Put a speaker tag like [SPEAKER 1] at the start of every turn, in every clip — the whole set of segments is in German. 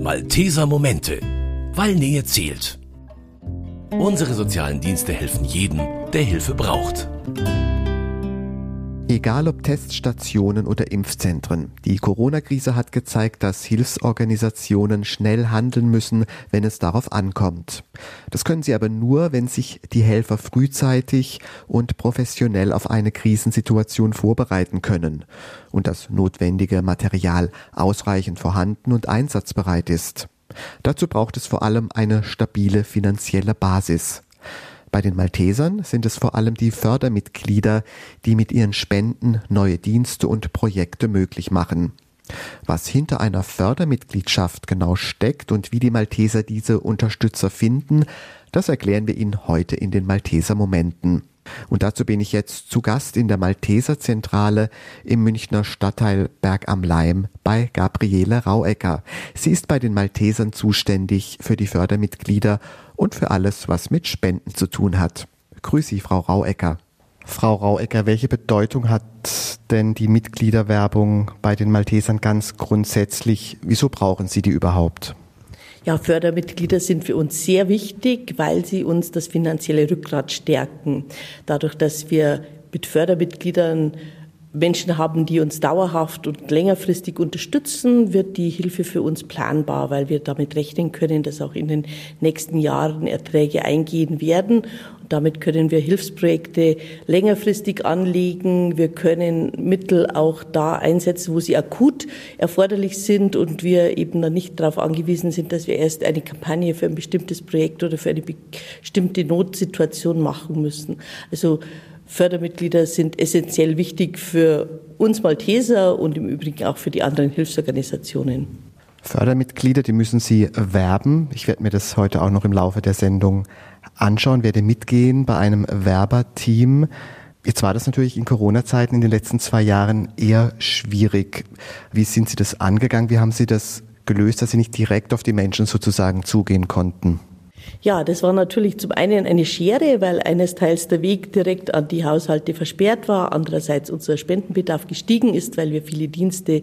[SPEAKER 1] Malteser Momente, weil Nähe zählt. Unsere sozialen Dienste helfen jedem, der Hilfe braucht.
[SPEAKER 2] Egal ob Teststationen oder Impfzentren, die Corona-Krise hat gezeigt, dass Hilfsorganisationen schnell handeln müssen, wenn es darauf ankommt. Das können sie aber nur, wenn sich die Helfer frühzeitig und professionell auf eine Krisensituation vorbereiten können und das notwendige Material ausreichend vorhanden und einsatzbereit ist. Dazu braucht es vor allem eine stabile finanzielle Basis. Bei den Maltesern sind es vor allem die Fördermitglieder, die mit ihren Spenden neue Dienste und Projekte möglich machen. Was hinter einer Fördermitgliedschaft genau steckt und wie die Malteser diese Unterstützer finden, das erklären wir Ihnen heute in den Malteser Momenten. Und dazu bin ich jetzt zu Gast in der Malteser Zentrale im Münchner Stadtteil Berg am Leim bei Gabriele Rauecker. Sie ist bei den Maltesern zuständig für die Fördermitglieder und für alles, was mit Spenden zu tun hat. Grüß Sie, Frau Rauecker. Frau Rauecker, welche Bedeutung hat denn die Mitgliederwerbung bei den Maltesern ganz grundsätzlich? Wieso brauchen Sie die überhaupt?
[SPEAKER 3] Ja, Fördermitglieder sind für uns sehr wichtig, weil sie uns das finanzielle Rückgrat stärken. Dadurch, dass wir mit Fördermitgliedern Menschen haben, die uns dauerhaft und längerfristig unterstützen, wird die Hilfe für uns planbar, weil wir damit rechnen können, dass auch in den nächsten Jahren Erträge eingehen werden. Und damit können wir Hilfsprojekte längerfristig anlegen. Wir können Mittel auch da einsetzen, wo sie akut erforderlich sind und wir eben dann nicht darauf angewiesen sind, dass wir erst eine Kampagne für ein bestimmtes Projekt oder für eine bestimmte Notsituation machen müssen. Also Fördermitglieder sind essentiell wichtig für uns Malteser und im Übrigen auch für die anderen Hilfsorganisationen.
[SPEAKER 2] Fördermitglieder, die müssen Sie werben. Ich werde mir das heute auch noch im Laufe der Sendung anschauen, werde mitgehen bei einem Werberteam. Jetzt war das natürlich in Corona-Zeiten in den letzten zwei Jahren eher schwierig. Wie sind Sie das angegangen? Wie haben Sie das gelöst, dass Sie nicht direkt auf die Menschen sozusagen zugehen konnten?
[SPEAKER 3] Ja, das war natürlich zum einen eine Schere, weil eines Teils der Weg direkt an die Haushalte versperrt war, andererseits unser Spendenbedarf gestiegen ist, weil wir viele Dienste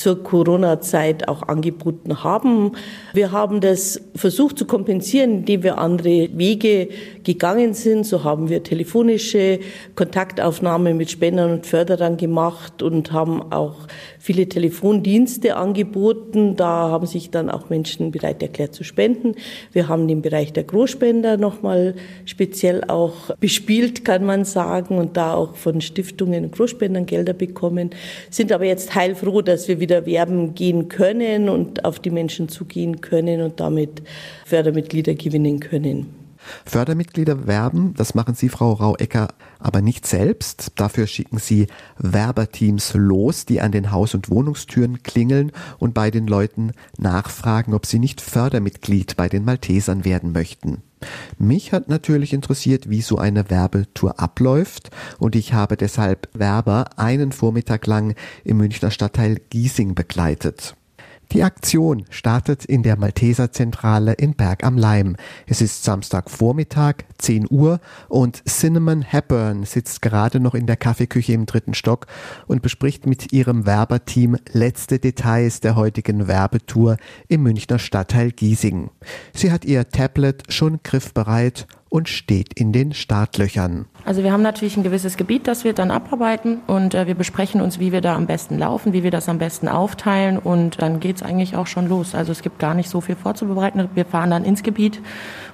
[SPEAKER 3] zur Corona-Zeit auch angeboten haben. Wir haben das versucht zu kompensieren, indem wir andere Wege gegangen sind. So haben wir telefonische Kontaktaufnahme mit Spendern und Förderern gemacht und haben auch viele Telefondienste angeboten. Da haben sich dann auch Menschen bereit erklärt zu spenden. Wir haben den Bereich der Großspender nochmal speziell auch bespielt, kann man sagen, und da auch von Stiftungen und Großspendern Gelder bekommen. Sind aber jetzt heilfroh, dass wir wieder werben gehen können und auf die Menschen zugehen können und damit Fördermitglieder gewinnen können.
[SPEAKER 2] Fördermitglieder werben, das machen Sie, Frau Rauecker, aber nicht selbst. Dafür schicken Sie Werberteams los, die an den Haus- und Wohnungstüren klingeln und bei den Leuten nachfragen, ob sie nicht Fördermitglied bei den Maltesern werden möchten. Mich hat natürlich interessiert, wie so eine Werbetour abläuft und ich habe deshalb Werber einen Vormittag lang im Münchner Stadtteil Giesing begleitet. Die Aktion startet in der Malteser Zentrale in Berg am Leim. Es ist Samstagvormittag, 10 Uhr und Cinnamon Hepburn sitzt gerade noch in der Kaffeeküche im dritten Stock und bespricht mit ihrem Werberteam letzte Details der heutigen Werbetour im Münchner Stadtteil Giesing. Sie hat ihr Tablet schon griffbereit und steht in den Startlöchern.
[SPEAKER 4] Also wir haben natürlich ein gewisses Gebiet, das wir dann abarbeiten und äh, wir besprechen uns, wie wir da am besten laufen, wie wir das am besten aufteilen und dann geht es eigentlich auch schon los. Also es gibt gar nicht so viel vorzubereiten. Wir fahren dann ins Gebiet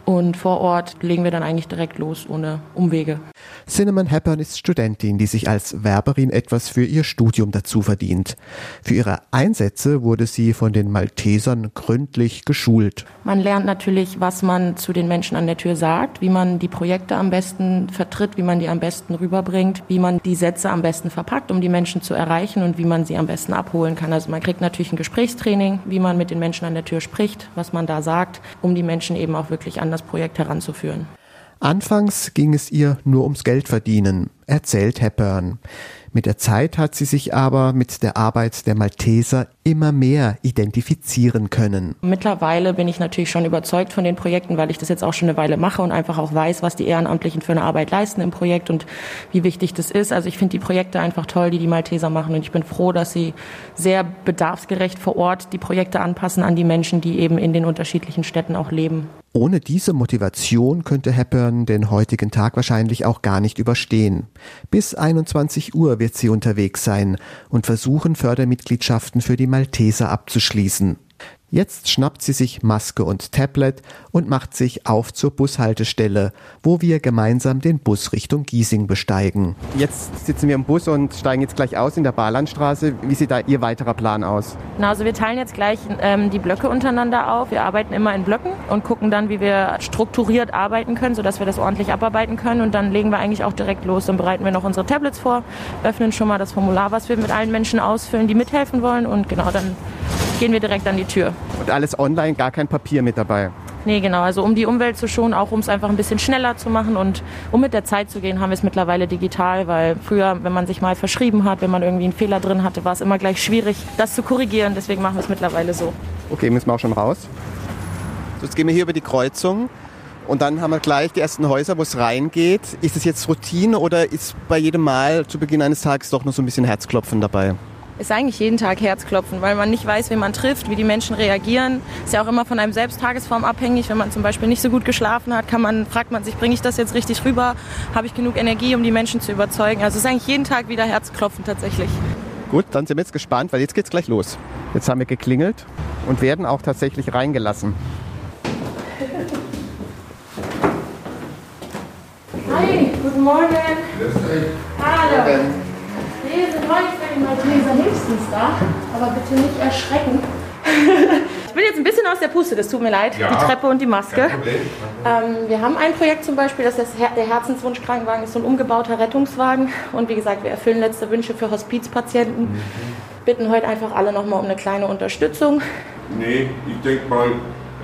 [SPEAKER 4] und vor Ort legen wir dann eigentlich direkt los, ohne Umwege.
[SPEAKER 2] Cinnamon Hepburn ist Studentin, die sich als Werberin etwas für ihr Studium dazu verdient. Für ihre Einsätze wurde sie von den Maltesern gründlich geschult.
[SPEAKER 4] Man lernt natürlich, was man zu den Menschen an der Tür sagt, wie man die Projekte am besten vertritt, wie man die am besten rüberbringt, wie man die Sätze am besten verpackt, um die Menschen zu erreichen und wie man sie am besten abholen kann. Also man kriegt natürlich ein Gesprächstraining, wie man mit den Menschen an der Tür spricht, was man da sagt, um die Menschen eben auch wirklich an das Projekt heranzuführen.
[SPEAKER 2] Anfangs ging es ihr nur ums Geld verdienen, erzählt Hepburn. Mit der Zeit hat sie sich aber mit der Arbeit der Malteser immer mehr identifizieren können.
[SPEAKER 4] Mittlerweile bin ich natürlich schon überzeugt von den Projekten, weil ich das jetzt auch schon eine Weile mache und einfach auch weiß, was die Ehrenamtlichen für eine Arbeit leisten im Projekt und wie wichtig das ist. Also ich finde die Projekte einfach toll, die die Malteser machen und ich bin froh, dass sie sehr bedarfsgerecht vor Ort die Projekte anpassen an die Menschen, die eben in den unterschiedlichen Städten auch leben.
[SPEAKER 2] Ohne diese Motivation könnte Hepburn den heutigen Tag wahrscheinlich auch gar nicht überstehen. Bis 21 Uhr wird sie unterwegs sein und versuchen, Fördermitgliedschaften für die Malteser abzuschließen. Jetzt schnappt sie sich Maske und Tablet und macht sich auf zur Bushaltestelle, wo wir gemeinsam den Bus Richtung Giesing besteigen.
[SPEAKER 5] Jetzt sitzen wir im Bus und steigen jetzt gleich aus in der Barlandstraße. Wie sieht da Ihr weiterer Plan aus?
[SPEAKER 4] Na, also wir teilen jetzt gleich ähm, die Blöcke untereinander auf. Wir arbeiten immer in Blöcken und gucken dann, wie wir strukturiert arbeiten können, sodass wir das ordentlich abarbeiten können. Und dann legen wir eigentlich auch direkt los. Dann bereiten wir noch unsere Tablets vor, öffnen schon mal das Formular, was wir mit allen Menschen ausfüllen, die mithelfen wollen. Und genau, dann gehen wir direkt an die Tür.
[SPEAKER 5] Und alles online, gar kein Papier mit dabei.
[SPEAKER 4] Nee, genau. Also um die Umwelt zu schonen, auch um es einfach ein bisschen schneller zu machen und um mit der Zeit zu gehen, haben wir es mittlerweile digital, weil früher, wenn man sich mal verschrieben hat, wenn man irgendwie einen Fehler drin hatte, war es immer gleich schwierig, das zu korrigieren. Deswegen machen wir es mittlerweile so.
[SPEAKER 5] Okay, müssen wir auch schon raus. Jetzt gehen wir hier über die Kreuzung. Und dann haben wir gleich die ersten Häuser, wo es reingeht. Ist es jetzt Routine oder ist bei jedem Mal zu Beginn eines Tages doch noch so ein bisschen Herzklopfen dabei?
[SPEAKER 4] Ist eigentlich jeden Tag Herzklopfen, weil man nicht weiß, wen man trifft, wie die Menschen reagieren. Ist ja auch immer von einem selbst Tagesform abhängig. Wenn man zum Beispiel nicht so gut geschlafen hat, kann man, fragt man sich, bringe ich das jetzt richtig rüber? Habe ich genug Energie, um die Menschen zu überzeugen? Also es ist eigentlich jeden Tag wieder Herzklopfen tatsächlich.
[SPEAKER 5] Gut, dann sind wir jetzt gespannt, weil jetzt geht's gleich los. Jetzt haben wir geklingelt und werden auch tatsächlich reingelassen.
[SPEAKER 4] Hi, guten Morgen. Hallo. Wir sind heute für den Malteser Hilfsdienst da, aber bitte nicht erschrecken. ich bin jetzt ein bisschen aus der Puste, das tut mir leid,
[SPEAKER 6] Ja.
[SPEAKER 4] die Treppe und die Maske. Ähm, wir haben ein Projekt zum Beispiel, das ist der Herzenswunschkrankenwagen ist so ein umgebauter Rettungswagen. Und wie gesagt, wir erfüllen letzte Wünsche für Hospizpatienten. Bitten heute einfach alle nochmal um eine kleine Unterstützung.
[SPEAKER 6] Nee, ich denke mal,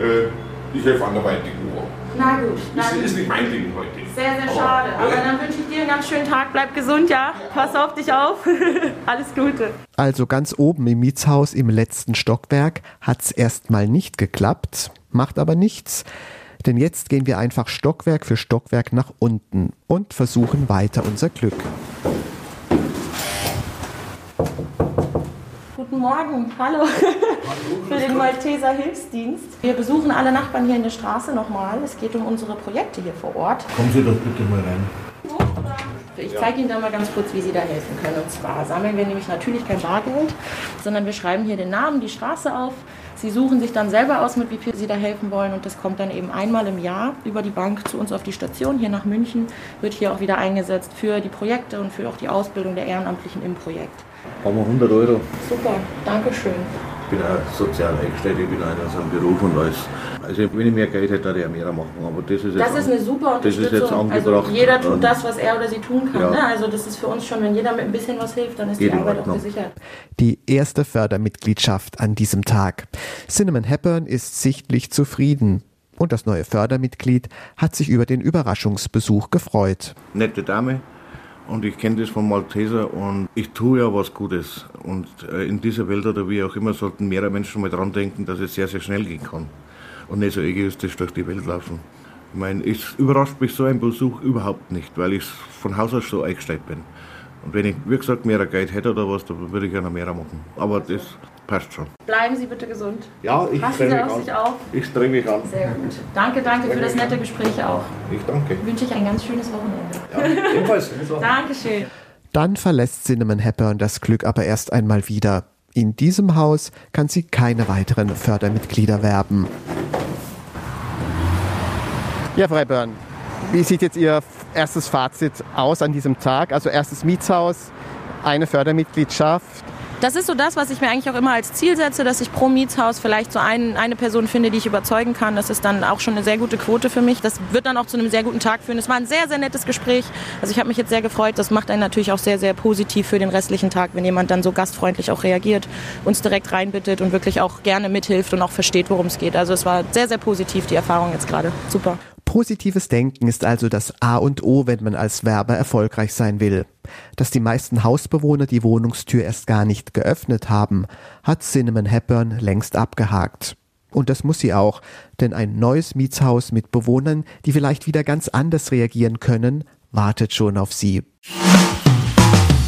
[SPEAKER 6] äh, ich helfe anderweitig nur.
[SPEAKER 4] Na gut,
[SPEAKER 6] Ist, ist nicht mein Ding heute.
[SPEAKER 4] Sehr, sehr
[SPEAKER 6] Aber,
[SPEAKER 4] schade. Aber dann wünsche ich dir einen ganz schönen Tag. Bleib gesund, ja? Pass auf dich auf. Alles Gute.
[SPEAKER 2] Also ganz oben im Mietshaus im letzten Stockwerk hat's erstmal nicht geklappt, macht aber nichts. Denn jetzt gehen wir einfach Stockwerk für Stockwerk nach unten und versuchen weiter unser Glück.
[SPEAKER 4] Guten Morgen, hallo. Für den Malteser Hilfsdienst. Wir besuchen alle Nachbarn hier in der Straße nochmal. Es geht um unsere Projekte hier vor Ort.
[SPEAKER 7] Kommen Sie doch bitte mal rein.
[SPEAKER 4] Ich zeige Ihnen da mal ganz kurz, wie Sie da helfen können. Und zwar sammeln wir nämlich natürlich kein Bargeld, sondern wir schreiben hier den Namen, die Straße auf. Sie suchen sich dann selber aus, mit wie viel Sie da helfen wollen. Und das kommt dann eben einmal im Jahr über die Bank zu uns auf die Station hier nach München. Wird hier auch wieder eingesetzt für die Projekte und für auch die Ausbildung der Ehrenamtlichen im Projekt.
[SPEAKER 7] Haben wir 100 Euro.
[SPEAKER 4] Super, Dankeschön.
[SPEAKER 7] Ich bin auch sozial eingestellt, ich bin einer aus einem Beruf und alles. Also wenn ich mehr Geld hätte, würde ich auch mehr machen. Aber das ist jetzt,
[SPEAKER 4] Das ist eine super
[SPEAKER 7] das ist
[SPEAKER 4] Unterstützung.
[SPEAKER 7] jetzt angebracht.
[SPEAKER 4] also jeder tut das, was er oder sie tun kann.
[SPEAKER 7] Ja.
[SPEAKER 4] Ne? Also das ist für uns schon, wenn jeder mit ein bisschen was hilft, dann ist
[SPEAKER 7] Geht
[SPEAKER 4] die Arbeit auch gesichert.
[SPEAKER 2] Die erste Fördermitgliedschaft an diesem Tag. Cinnamon Hepburn ist sichtlich zufrieden. Und das neue Fördermitglied hat sich über den Überraschungsbesuch gefreut.
[SPEAKER 7] Nette Dame. Und ich kenne das von Malteser und ich tue ja was Gutes. Und äh, in dieser Welt oder wie auch immer sollten mehrere Menschen mal dran denken, dass es sehr, sehr schnell gehen kann. Und nicht so egoistisch durch die Welt laufen. Ich meine, es überrascht mich so ein Besuch überhaupt nicht, weil ich von Haus aus so eingestellt bin. Und wenn ich, wie gesagt, mehr Geld hätte oder was, dann würde ich gerne mehr machen. Aber das passt schon.
[SPEAKER 4] Bleiben Sie bitte gesund.
[SPEAKER 7] Ja, ich
[SPEAKER 4] Passen
[SPEAKER 7] streng
[SPEAKER 4] Sie
[SPEAKER 7] mich
[SPEAKER 4] auf
[SPEAKER 7] an.
[SPEAKER 4] sich auf.
[SPEAKER 7] Ich streng mich an.
[SPEAKER 4] Sehr gut. Danke, danke für das nette Gespräch auch.
[SPEAKER 7] Ich danke.
[SPEAKER 4] Wünsche ich ein ganz schönes Wochenende.
[SPEAKER 7] Ja, ebenfalls.
[SPEAKER 4] Dankeschön.
[SPEAKER 2] Dann verlässt Cinnamon Hepburn das Glück aber erst einmal wieder. In diesem Haus kann sie keine weiteren Fördermitglieder werben.
[SPEAKER 5] Ja, Frau Börn, wie sieht jetzt Ihr erstes Fazit aus an diesem Tag? Also erstes Mietshaus, eine Fördermitgliedschaft.
[SPEAKER 4] Das ist so das, was ich mir eigentlich auch immer als Ziel setze, dass ich pro Mietshaus vielleicht so ein, eine Person finde, die ich überzeugen kann. Das ist dann auch schon eine sehr gute Quote für mich. Das wird dann auch zu einem sehr guten Tag führen. Es war ein sehr, sehr nettes Gespräch. Also ich habe mich jetzt sehr gefreut. Das macht einen natürlich auch sehr, sehr positiv für den restlichen Tag, wenn jemand dann so gastfreundlich auch reagiert, uns direkt reinbittet und wirklich auch gerne mithilft und auch versteht, worum es geht. Also es war sehr, sehr positiv, die Erfahrung jetzt gerade. Super.
[SPEAKER 2] Positives Denken ist also das A und O, wenn man als Werber erfolgreich sein will. Dass die meisten Hausbewohner die Wohnungstür erst gar nicht geöffnet haben, hat Cinnamon Hepburn längst abgehakt. Und das muss sie auch, denn ein neues Mietshaus mit Bewohnern, die vielleicht wieder ganz anders reagieren können, wartet schon auf sie.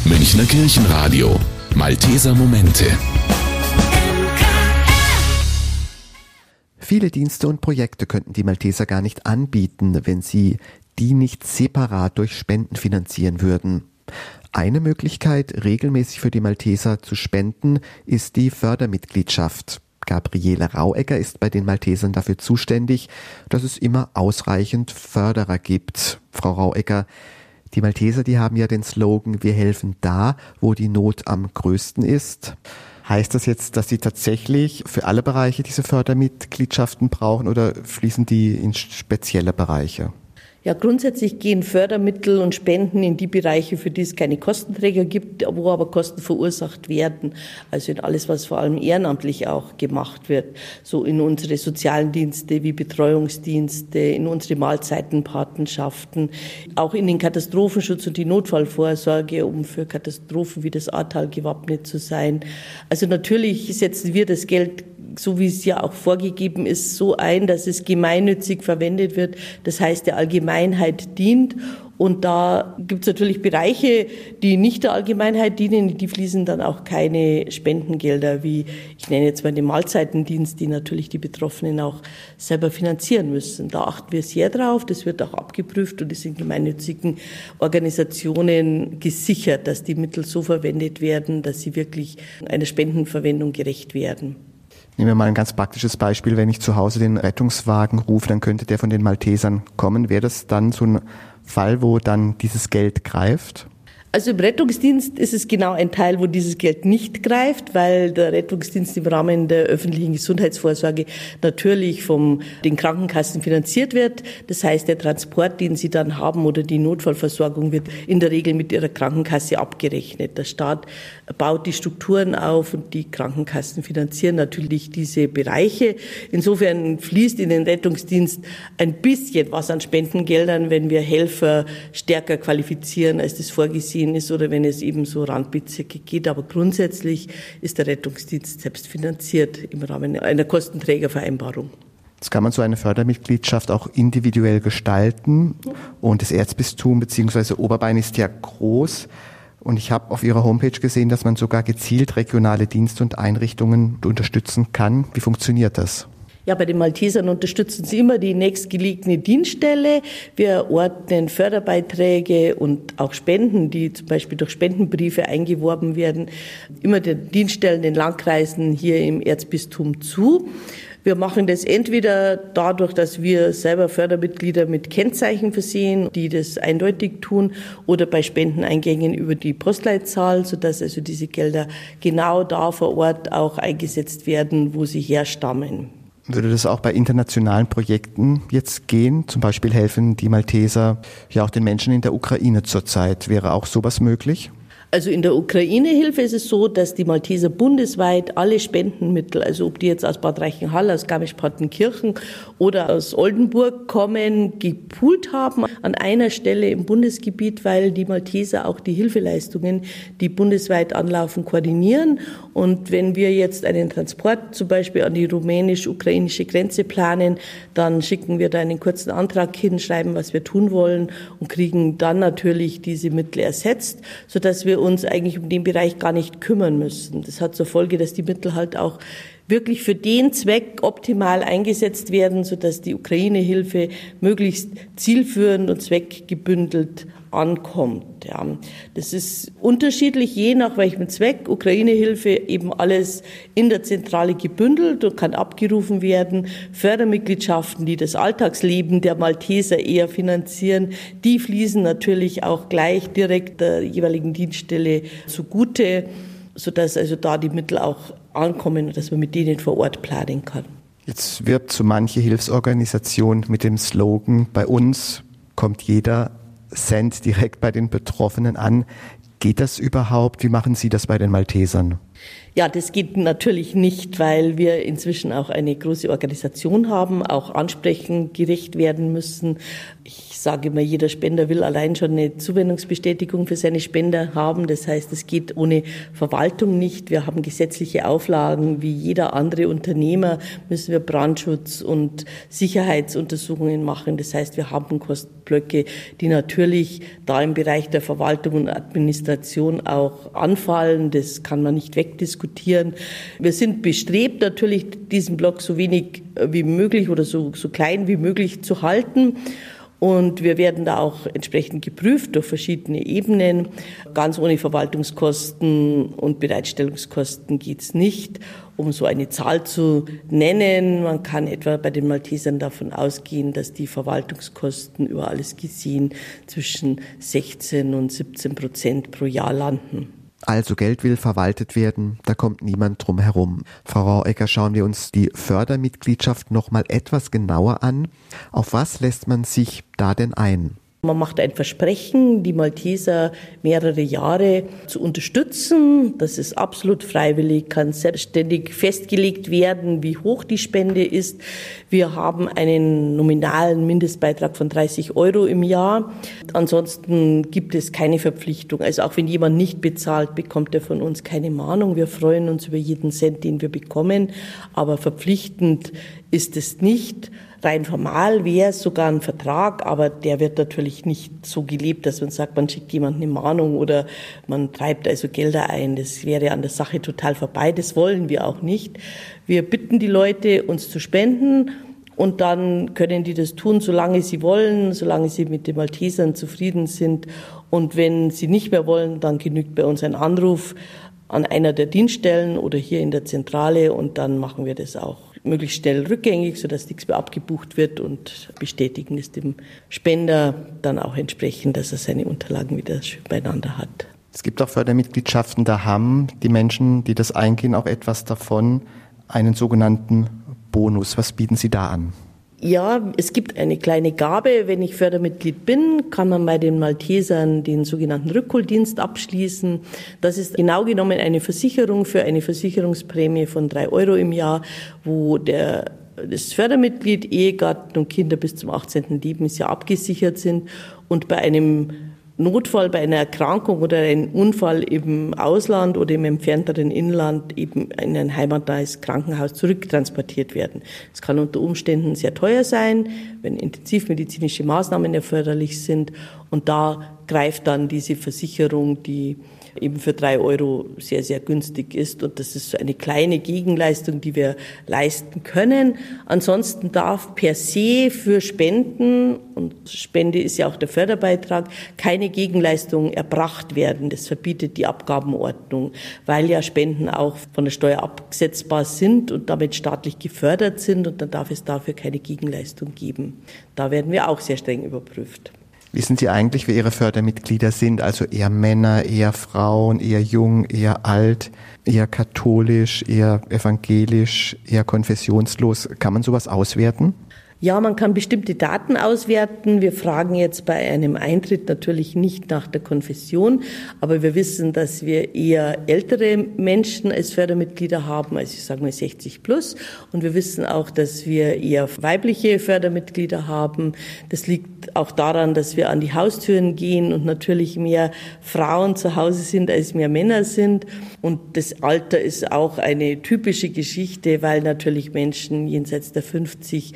[SPEAKER 1] Münchner Kirchenradio. Malteser Momente.
[SPEAKER 2] Viele Dienste und Projekte könnten die Malteser gar nicht anbieten, wenn sie die nicht separat durch Spenden finanzieren würden. Eine Möglichkeit, regelmäßig für die Malteser zu spenden, ist die Fördermitgliedschaft. Gabriele Rauegger ist bei den Maltesern dafür zuständig, dass es immer ausreichend Förderer gibt. Frau Rauegger, die Malteser, die haben ja den Slogan, wir helfen da, wo die Not am größten ist. Heißt das jetzt, dass Sie tatsächlich für alle Bereiche diese Fördermitgliedschaften brauchen oder fließen die in spezielle Bereiche?
[SPEAKER 3] Ja, grundsätzlich gehen Fördermittel und Spenden in die Bereiche, für die es keine Kostenträger gibt, wo aber Kosten verursacht werden. Also in alles, was vor allem ehrenamtlich auch gemacht wird. So in unsere sozialen Dienste wie Betreuungsdienste, in unsere Mahlzeitenpatenschaften, auch in den Katastrophenschutz und die Notfallvorsorge, um für Katastrophen wie das Ahrtal gewappnet zu sein. Also natürlich setzen wir das Geld so wie es ja auch vorgegeben ist, so ein, dass es gemeinnützig verwendet wird. Das heißt, der Allgemeinheit dient. Und da gibt es natürlich Bereiche, die nicht der Allgemeinheit dienen. Die fließen dann auch keine Spendengelder, wie ich nenne jetzt mal den Mahlzeitendienst, die natürlich die Betroffenen auch selber finanzieren müssen. Da achten wir sehr drauf. Das wird auch abgeprüft und ist in gemeinnützigen Organisationen gesichert, dass die Mittel so verwendet werden, dass sie wirklich einer Spendenverwendung gerecht werden.
[SPEAKER 2] Nehmen wir mal ein ganz praktisches Beispiel. Wenn ich zu Hause den Rettungswagen rufe, dann könnte der von den Maltesern kommen. Wäre das dann so ein Fall, wo dann dieses Geld greift?
[SPEAKER 3] Also im Rettungsdienst ist es genau ein Teil, wo dieses Geld nicht greift, weil der Rettungsdienst im Rahmen der öffentlichen Gesundheitsvorsorge natürlich vom den Krankenkassen finanziert wird. Das heißt, der Transport, den sie dann haben oder die Notfallversorgung wird in der Regel mit ihrer Krankenkasse abgerechnet. Der Staat baut die Strukturen auf und die Krankenkassen finanzieren natürlich diese Bereiche. Insofern fließt in den Rettungsdienst ein bisschen was an Spendengeldern, wenn wir Helfer stärker qualifizieren, als das vorgesehen vorgesehen ist oder wenn es eben so Randbezirke geht. Aber grundsätzlich ist der Rettungsdienst selbst finanziert im Rahmen einer Kostenträgervereinbarung.
[SPEAKER 2] Jetzt kann man so eine Fördermitgliedschaft auch individuell gestalten. Und das Erzbistum bzw. Oberbein ist ja groß. Und ich habe auf Ihrer Homepage gesehen, dass man sogar gezielt regionale Dienste und Einrichtungen unterstützen kann. Wie funktioniert das?
[SPEAKER 3] Ja, bei den Maltesern unterstützen sie immer die nächstgelegene Dienststelle. Wir ordnen Förderbeiträge und auch Spenden, die zum Beispiel durch Spendenbriefe eingeworben werden, immer den Dienststellen, den Landkreisen hier im Erzbistum zu. Wir machen das entweder dadurch, dass wir selber Fördermitglieder mit Kennzeichen versehen, die das eindeutig tun, oder bei Spendeneingängen über die Postleitzahl, sodass also diese Gelder genau da vor Ort auch eingesetzt werden, wo sie herstammen.
[SPEAKER 2] Würde das auch bei internationalen Projekten jetzt gehen? Zum Beispiel helfen die Malteser ja auch den Menschen in der Ukraine zurzeit. Wäre auch sowas möglich?
[SPEAKER 3] Also in der Ukraine-Hilfe ist es so, dass die Malteser bundesweit alle Spendenmittel, also ob die jetzt aus Bad Reichenhall, aus Garmisch-Partenkirchen oder aus Oldenburg kommen, gepoolt haben an einer Stelle im Bundesgebiet, weil die Malteser auch die Hilfeleistungen, die bundesweit anlaufen, koordinieren. Und wenn wir jetzt einen Transport zum Beispiel an die rumänisch-ukrainische Grenze planen, dann schicken wir da einen kurzen Antrag hin, schreiben, was wir tun wollen und kriegen dann natürlich diese Mittel ersetzt, sodass wir uns eigentlich um den Bereich gar nicht kümmern müssen. Das hat zur Folge, dass die Mittel halt auch wirklich für den Zweck optimal eingesetzt werden, sodass die Ukraine-Hilfe möglichst zielführend und zweckgebündelt ankommt. Ja. Das ist unterschiedlich, je nach welchem Zweck. Ukraine-Hilfe eben alles in der Zentrale gebündelt und kann abgerufen werden. Fördermitgliedschaften, die das Alltagsleben der Malteser eher finanzieren, die fließen natürlich auch gleich direkt der jeweiligen Dienststelle zugute, sodass also da die Mittel auch ankommen und dass man mit denen vor Ort planen kann.
[SPEAKER 2] Jetzt wirbt so manche Hilfsorganisation mit dem Slogan, bei uns kommt jeder Cent direkt bei den Betroffenen an. Geht das überhaupt? Wie machen Sie das bei den Maltesern?
[SPEAKER 3] Ja, das geht natürlich nicht, weil wir inzwischen auch eine große Organisation haben, auch ansprechend gerecht werden müssen. Ich sage immer, jeder Spender will allein schon eine Zuwendungsbestätigung für seine Spender haben. Das heißt, es geht ohne Verwaltung nicht. Wir haben gesetzliche Auflagen. Wie jeder andere Unternehmer müssen wir Brandschutz und Sicherheitsuntersuchungen machen. Das heißt, wir haben Kostenblöcke, die natürlich da im Bereich der Verwaltung und Administration auch anfallen. Das kann man nicht wegdiskutieren diskutieren. Wir sind bestrebt, natürlich diesen Block so wenig äh, wie möglich oder so, so klein wie möglich zu halten. Und wir werden da auch entsprechend geprüft durch verschiedene Ebenen. Ganz ohne Verwaltungskosten und Bereitstellungskosten geht's nicht. Um so eine Zahl zu nennen, man kann etwa bei den Maltesern davon ausgehen, dass die Verwaltungskosten über alles gesehen zwischen 16 und 17 Prozent pro Jahr landen.
[SPEAKER 2] Also Geld will verwaltet werden, da kommt niemand drum herum. Frau Rauecker, schauen wir uns die Fördermitgliedschaft noch mal etwas genauer an. Auf was lässt man sich da denn ein?
[SPEAKER 3] Man macht ein Versprechen, die Malteser mehrere Jahre zu unterstützen. Das ist absolut freiwillig, kann selbstständig festgelegt werden, wie hoch die Spende ist. Wir haben einen nominalen Mindestbeitrag von 30 Euro im Jahr. Ansonsten gibt es keine Verpflichtung. Also auch wenn jemand nicht bezahlt, bekommt er von uns keine Mahnung. Wir freuen uns über jeden Cent, den wir bekommen. Aber verpflichtend ist es nicht. Rein formal wäre es sogar ein Vertrag, aber der wird natürlich nicht so gelebt, dass man sagt, man schickt jemandem eine Mahnung oder man treibt also Gelder ein. Das wäre an der Sache total vorbei. Das wollen wir auch nicht. Wir bitten die Leute, uns zu spenden. Und dann können die das tun, solange sie wollen, solange sie mit den Maltesern zufrieden sind. Und wenn sie nicht mehr wollen, dann genügt bei uns ein Anruf an einer der Dienststellen oder hier in der Zentrale und dann machen wir das auch möglichst schnell rückgängig, sodass nichts mehr abgebucht wird und bestätigen es dem Spender dann auch entsprechend, dass er seine Unterlagen wieder schön beieinander hat.
[SPEAKER 2] Es gibt auch Fördermitgliedschaften, da haben die Menschen, die das eingehen, auch etwas davon, einen sogenannten Bonus. Was bieten Sie da an?
[SPEAKER 3] Ja, es gibt eine kleine Gabe. Wenn ich Fördermitglied bin, kann man bei den Maltesern den sogenannten Rückholdienst abschließen. Das ist genau genommen eine Versicherung für eine Versicherungsprämie von drei Euro im Jahr, wo der das Fördermitglied, Ehegatten und Kinder bis zum 18. Lebensjahr abgesichert sind und bei einem Notfall bei einer Erkrankung oder einem Unfall im Ausland oder im entfernteren Inland eben in ein heimatnahes Krankenhaus zurücktransportiert werden. Es kann unter Umständen sehr teuer sein, wenn intensivmedizinische Maßnahmen erforderlich sind. Und da greift dann diese Versicherung, die eben für drei Euro sehr, sehr günstig ist. Und das ist so eine kleine Gegenleistung, die wir leisten können. Ansonsten darf per se für Spenden, und Spende ist ja auch der Förderbeitrag, keine Gegenleistung erbracht werden. Das verbietet die Abgabenordnung, weil ja Spenden auch von der Steuer absetzbar sind und damit staatlich gefördert sind. Und dann darf es dafür keine Gegenleistung geben. Da werden wir auch sehr streng überprüft.
[SPEAKER 2] Wissen Sie eigentlich, wer Ihre Fördermitglieder sind? Also eher Männer, eher Frauen, eher jung, eher alt, eher katholisch, eher evangelisch, eher konfessionslos? Kann man sowas auswerten?
[SPEAKER 3] Ja, man kann bestimmte Daten auswerten. Wir fragen jetzt bei einem Eintritt natürlich nicht nach der Konfession, aber wir wissen, dass wir eher ältere Menschen als Fördermitglieder haben, also ich sage mal 60 plus. Und wir wissen auch, dass wir eher weibliche Fördermitglieder haben. Das liegt auch daran, dass wir an die Haustüren gehen und natürlich mehr Frauen zu Hause sind, als mehr Männer sind. Und das Alter ist auch eine typische Geschichte, weil natürlich Menschen jenseits der 50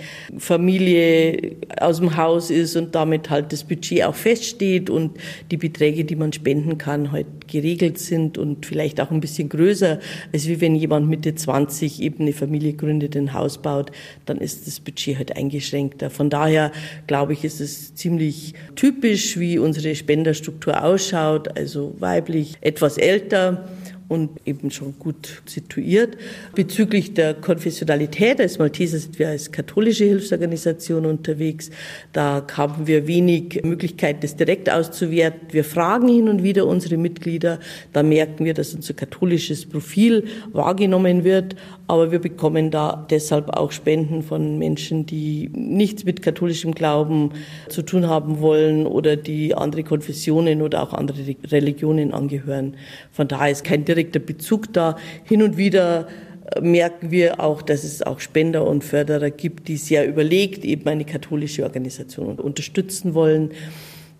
[SPEAKER 3] Familie aus dem Haus ist und damit halt das Budget auch feststeht und die Beträge, die man spenden kann, halt geregelt sind und vielleicht auch ein bisschen größer, als wie wenn jemand Mitte 20 eben eine Familie gründet, ein Haus baut, dann ist das Budget halt eingeschränkter. Von daher glaube ich, ist es ziemlich typisch, wie unsere Spenderstruktur ausschaut, also weiblich, etwas älter und eben schon gut situiert. Bezüglich der Konfessionalität, als Malteser sind wir als katholische Hilfsorganisation unterwegs. Da haben wir wenig Möglichkeit, das direkt auszuwerten. Wir fragen hin und wieder unsere Mitglieder. Da merken wir, dass unser katholisches Profil wahrgenommen wird. Aber wir bekommen da deshalb auch Spenden von Menschen, die nichts mit katholischem Glauben zu tun haben wollen oder die andere Konfessionen oder auch andere Religionen angehören. Von daher ist kein direkter Bezug da. Hin und wieder äh, merken wir auch, dass es auch Spender und Förderer gibt, die sehr überlegt eben eine katholische Organisation unterstützen wollen.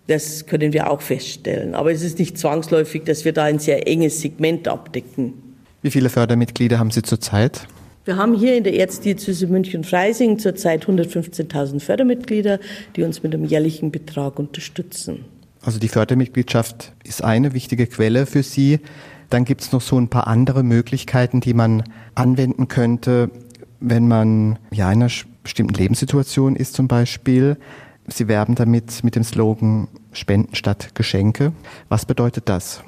[SPEAKER 3] Das können wir auch feststellen. Aber es ist nicht zwangsläufig, dass wir da ein sehr enges Segment abdecken.
[SPEAKER 2] Wie viele Fördermitglieder haben Sie zurzeit?
[SPEAKER 3] Wir haben hier in der Erzdiözese München-Freising zurzeit 115.000 Fördermitglieder, die uns mit einem jährlichen Betrag unterstützen.
[SPEAKER 2] Also die Fördermitgliedschaft ist eine wichtige Quelle für Sie. Dann gibt es noch so ein paar andere Möglichkeiten, die man anwenden könnte, wenn man ja in einer bestimmten Lebenssituation ist zum Beispiel. Sie werben damit mit dem Slogan Spenden statt Geschenke. Was bedeutet das?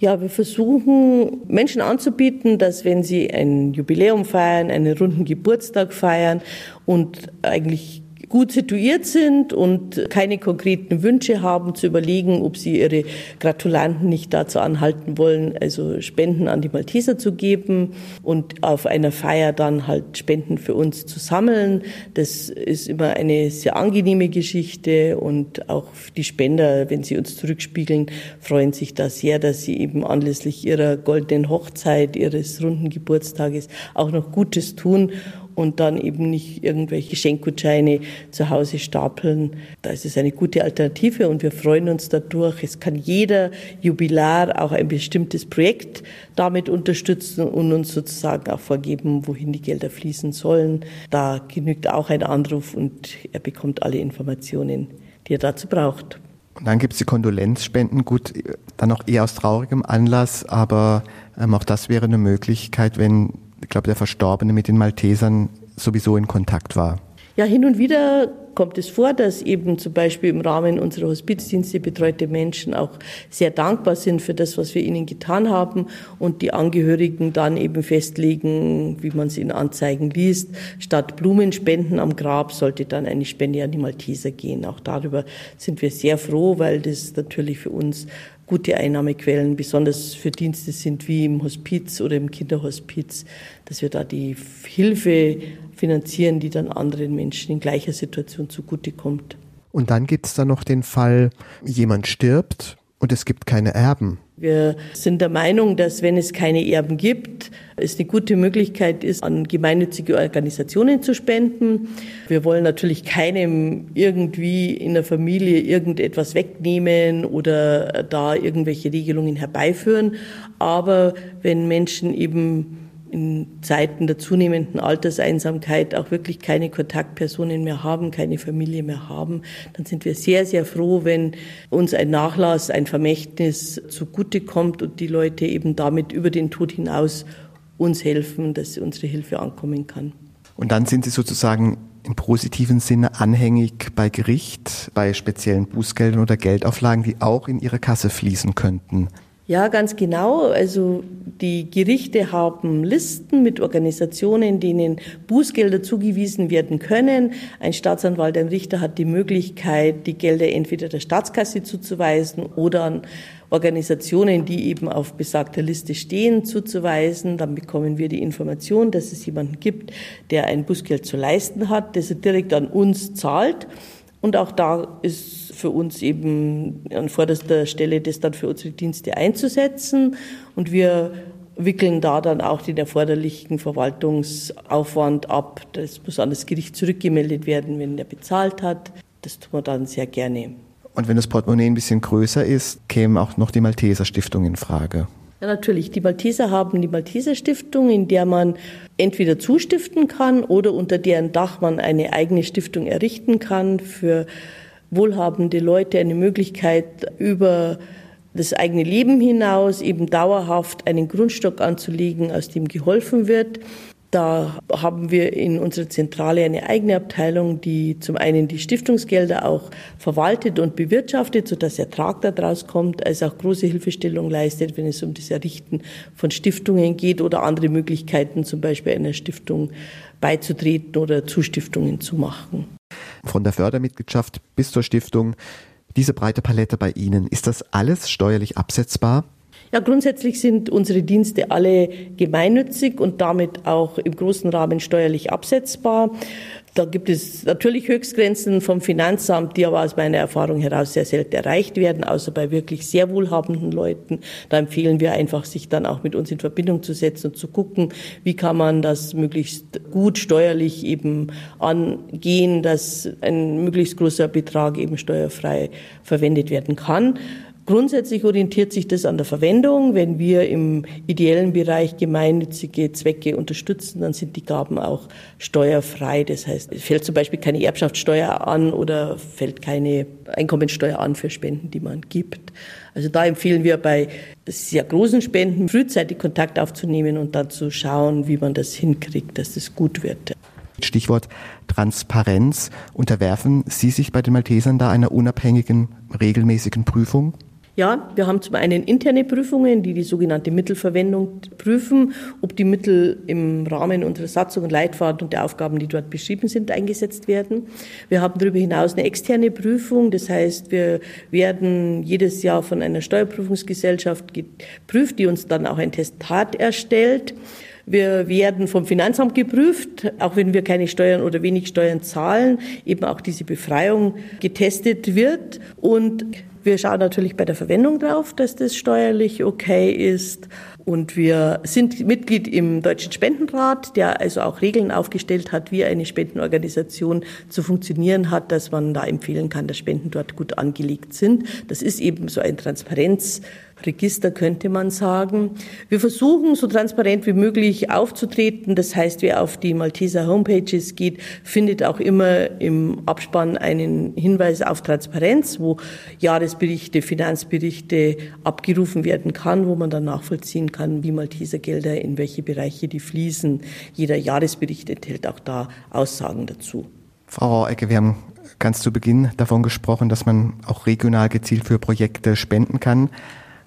[SPEAKER 3] Ja, wir versuchen Menschen anzubieten, dass wenn sie ein Jubiläum feiern, einen runden Geburtstag feiern und eigentlich gut situiert sind und keine konkreten Wünsche haben, zu überlegen, ob sie ihre Gratulanten nicht dazu anhalten wollen, also Spenden an die Malteser zu geben und auf einer Feier dann halt Spenden für uns zu sammeln. Das ist immer eine sehr angenehme Geschichte und auch die Spender, wenn sie uns zurückspiegeln, freuen sich da sehr, dass sie eben anlässlich ihrer goldenen Hochzeit, ihres runden Geburtstages auch noch Gutes tun und dann eben nicht irgendwelche Schenkgutscheine zu Hause stapeln. Da ist es eine gute Alternative und wir freuen uns dadurch. Es kann jeder Jubilar auch ein bestimmtes Projekt damit unterstützen und uns sozusagen auch vorgeben, wohin die Gelder fließen sollen. Da genügt auch ein Anruf und er bekommt alle Informationen, die er dazu braucht.
[SPEAKER 2] Und dann gibt es die Kondolenzspenden, gut, dann auch eher aus traurigem Anlass, aber ähm, auch das wäre eine Möglichkeit, wenn ich glaube, der Verstorbene mit den Maltesern sowieso in Kontakt war.
[SPEAKER 3] Ja, hin und wieder kommt es vor, dass eben zum Beispiel im Rahmen unserer Hospizdienste betreute Menschen auch sehr dankbar sind für das, was wir ihnen getan haben und die Angehörigen dann eben festlegen, wie man es in Anzeigen liest, statt Blumenspenden am Grab sollte dann eine Spende an die Malteser gehen. Auch darüber sind wir sehr froh, weil das natürlich für uns gute Einnahmequellen, besonders für Dienste sind wie im Hospiz oder im Kinderhospiz, dass wir da die Hilfe finanzieren, die dann anderen Menschen in gleicher Situation zugutekommt.
[SPEAKER 2] Und dann gibt es da noch den Fall, jemand stirbt und es gibt keine Erben.
[SPEAKER 3] Wir sind der Meinung, dass wenn es keine Erben gibt, es eine gute Möglichkeit ist, an gemeinnützige Organisationen zu spenden. Wir wollen natürlich keinem irgendwie in der Familie irgendetwas wegnehmen oder da irgendwelche Regelungen herbeiführen. Aber wenn Menschen eben in Zeiten der zunehmenden Alterseinsamkeit auch wirklich keine Kontaktpersonen mehr haben, keine Familie mehr haben, dann sind wir sehr, sehr froh, wenn uns ein Nachlass, ein Vermächtnis zugutekommt und die Leute eben damit über den Tod hinaus uns helfen, dass unsere Hilfe ankommen kann.
[SPEAKER 2] Und dann sind Sie sozusagen im positiven Sinne anhängig bei Gericht, bei speziellen Bußgeldern oder Geldauflagen, die auch in Ihre Kasse fließen könnten.
[SPEAKER 3] Ja, ganz genau. Also die Gerichte haben Listen mit Organisationen, denen Bußgelder zugewiesen werden können. Ein Staatsanwalt, ein Richter hat die Möglichkeit, die Gelder entweder der Staatskasse zuzuweisen oder an Organisationen, die eben auf besagter Liste stehen, zuzuweisen. Dann bekommen wir die Information, dass es jemanden gibt, der ein Bußgeld zu leisten hat, das er direkt an uns zahlt. Und auch da ist für uns eben an vorderster Stelle, das dann für unsere Dienste einzusetzen. Und wir wickeln da dann auch den erforderlichen Verwaltungsaufwand ab. Das muss an das Gericht zurückgemeldet werden, wenn er bezahlt hat. Das tun wir dann sehr gerne.
[SPEAKER 2] Und wenn das Portemonnaie ein bisschen größer ist, käme auch noch die Malteser Stiftung in Frage.
[SPEAKER 3] Ja, natürlich. Die Malteser haben die Malteser Stiftung, in der man entweder zustiften kann oder unter deren Dach man eine eigene Stiftung errichten kann für wohlhabende Leute eine Möglichkeit über das eigene Leben hinaus eben dauerhaft einen Grundstock anzulegen, aus dem geholfen wird. Da haben wir in unserer Zentrale eine eigene Abteilung, die zum einen die Stiftungsgelder auch verwaltet und bewirtschaftet, sodass Ertrag daraus kommt, als auch große Hilfestellung leistet, wenn es um das Errichten von Stiftungen geht oder andere Möglichkeiten, zum Beispiel einer Stiftung beizutreten oder Zustiftungen zu machen.
[SPEAKER 2] Von der Fördermitgliedschaft bis zur Stiftung, diese breite Palette bei Ihnen, ist das alles steuerlich absetzbar?
[SPEAKER 3] Ja, grundsätzlich sind unsere Dienste alle gemeinnützig und damit auch im großen Rahmen steuerlich absetzbar. Da gibt es natürlich Höchstgrenzen vom Finanzamt, die aber aus meiner Erfahrung heraus sehr selten erreicht werden, außer bei wirklich sehr wohlhabenden Leuten. Da empfehlen wir einfach, sich dann auch mit uns in Verbindung zu setzen und zu gucken, wie kann man das möglichst gut steuerlich eben angehen, dass ein möglichst großer Betrag eben steuerfrei verwendet werden kann. Grundsätzlich orientiert sich das an der Verwendung. Wenn wir im ideellen Bereich gemeinnützige Zwecke unterstützen, dann sind die Gaben auch steuerfrei. Das heißt, es fällt zum Beispiel keine Erbschaftssteuer an oder fällt keine Einkommensteuer an für Spenden, die man gibt. Also da empfehlen wir bei sehr großen Spenden frühzeitig Kontakt aufzunehmen und dann zu schauen, wie man das hinkriegt, dass das gut wird.
[SPEAKER 2] Stichwort Transparenz. Unterwerfen Sie sich bei den Maltesern da einer unabhängigen, regelmäßigen Prüfung?
[SPEAKER 3] Ja, wir haben zum einen interne Prüfungen, die die sogenannte Mittelverwendung prüfen, ob die Mittel im Rahmen unserer Satzung und Leitfaden und der Aufgaben, die dort beschrieben sind, eingesetzt werden. Wir haben darüber hinaus eine externe Prüfung, das heißt, wir werden jedes Jahr von einer Steuerprüfungsgesellschaft geprüft, die uns dann auch ein Testat erstellt. Wir werden vom Finanzamt geprüft, auch wenn wir keine Steuern oder wenig Steuern zahlen, eben auch diese Befreiung getestet wird. Und wir schauen natürlich bei der Verwendung drauf, dass das steuerlich okay ist. Und wir sind Mitglied im Deutschen Spendenrat, der also auch Regeln aufgestellt hat, wie eine Spendenorganisation zu funktionieren hat, dass man da empfehlen kann, dass Spenden dort gut angelegt sind. Das ist eben so ein Transparenz Register könnte man sagen. Wir versuchen so transparent wie möglich aufzutreten. Das heißt, wer auf die Malteser Homepages geht, findet auch immer im Abspann einen Hinweis auf Transparenz, wo Jahresberichte, Finanzberichte abgerufen werden kann, wo man dann nachvollziehen kann, wie Malteser Gelder in welche Bereiche die fließen. Jeder Jahresbericht enthält auch da Aussagen dazu.
[SPEAKER 2] Frau Ecke, wir haben ganz zu Beginn davon gesprochen, dass man auch regional gezielt für Projekte spenden kann.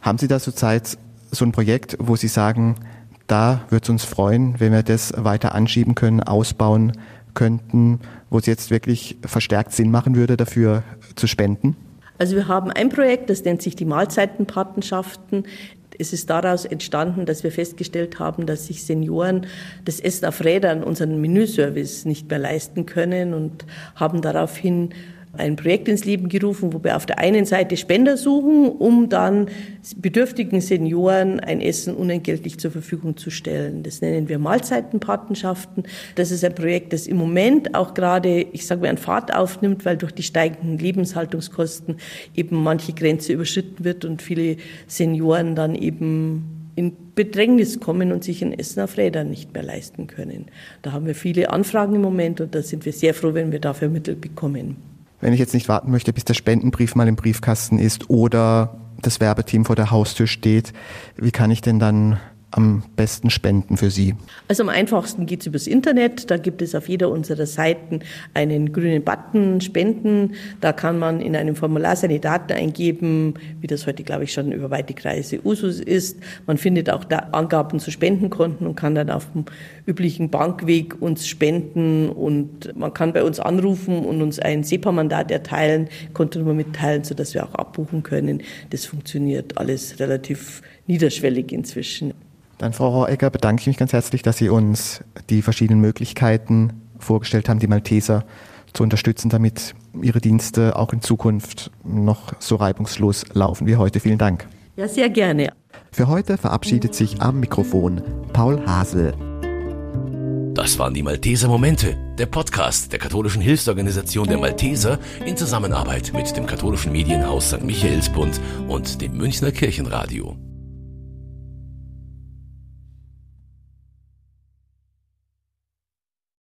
[SPEAKER 2] Haben Sie da zurzeit so ein Projekt, wo Sie sagen, da würde es uns freuen, wenn wir das weiter anschieben können, ausbauen könnten, wo es jetzt wirklich verstärkt Sinn machen würde, dafür zu spenden?
[SPEAKER 3] Also wir haben ein Projekt, das nennt sich die Mahlzeitenpatenschaften. Es ist daraus entstanden, dass wir festgestellt haben, dass sich Senioren das Essen auf Rädern, unseren Menüservice, nicht mehr leisten können und haben daraufhin ein Projekt ins Leben gerufen, wo wir auf der einen Seite Spender suchen, um dann bedürftigen Senioren ein Essen unentgeltlich zur Verfügung zu stellen. Das nennen wir Mahlzeitenpatenschaften. Das ist ein Projekt, das im Moment auch gerade, ich sage mal, an Fahrt aufnimmt, weil durch die steigenden Lebenshaltungskosten eben manche Grenze überschritten wird und viele Senioren dann eben in Bedrängnis kommen und sich ein Essen auf Rädern nicht mehr leisten können. Da haben wir viele Anfragen im Moment und da sind wir sehr froh, wenn wir dafür Mittel bekommen
[SPEAKER 2] wenn ich jetzt nicht warten möchte, bis der Spendenbrief mal im Briefkasten ist oder das Werbeteam vor der Haustür steht, wie kann ich denn dann am besten spenden für Sie?
[SPEAKER 3] Also am einfachsten geht es übers Internet. Da gibt es auf jeder unserer Seiten einen grünen Button Spenden. Da kann man in einem Formular seine Daten eingeben, wie das heute, glaube ich, schon über weite Kreise Usus ist. Man findet auch da Angaben zu Spendenkonten und kann dann auf dem üblichen Bankweg uns spenden und man kann bei uns anrufen und uns ein SEPA-Mandat erteilen, Kontonummer mitteilen, sodass wir auch abbuchen können. Das funktioniert alles relativ niederschwellig inzwischen.
[SPEAKER 2] Dann, Frau Rohregger, bedanke ich mich ganz herzlich, dass Sie uns die verschiedenen Möglichkeiten vorgestellt haben, die Malteser zu unterstützen, damit ihre Dienste auch in Zukunft noch so reibungslos laufen wie heute. Vielen Dank.
[SPEAKER 3] Ja, sehr gerne.
[SPEAKER 2] Für heute verabschiedet sich am Mikrofon Paul Hasel.
[SPEAKER 1] Das waren die Malteser Momente, der Podcast der katholischen Hilfsorganisation der Malteser in Zusammenarbeit mit dem katholischen Medienhaus St. Michaelsbund und dem Münchner Kirchenradio.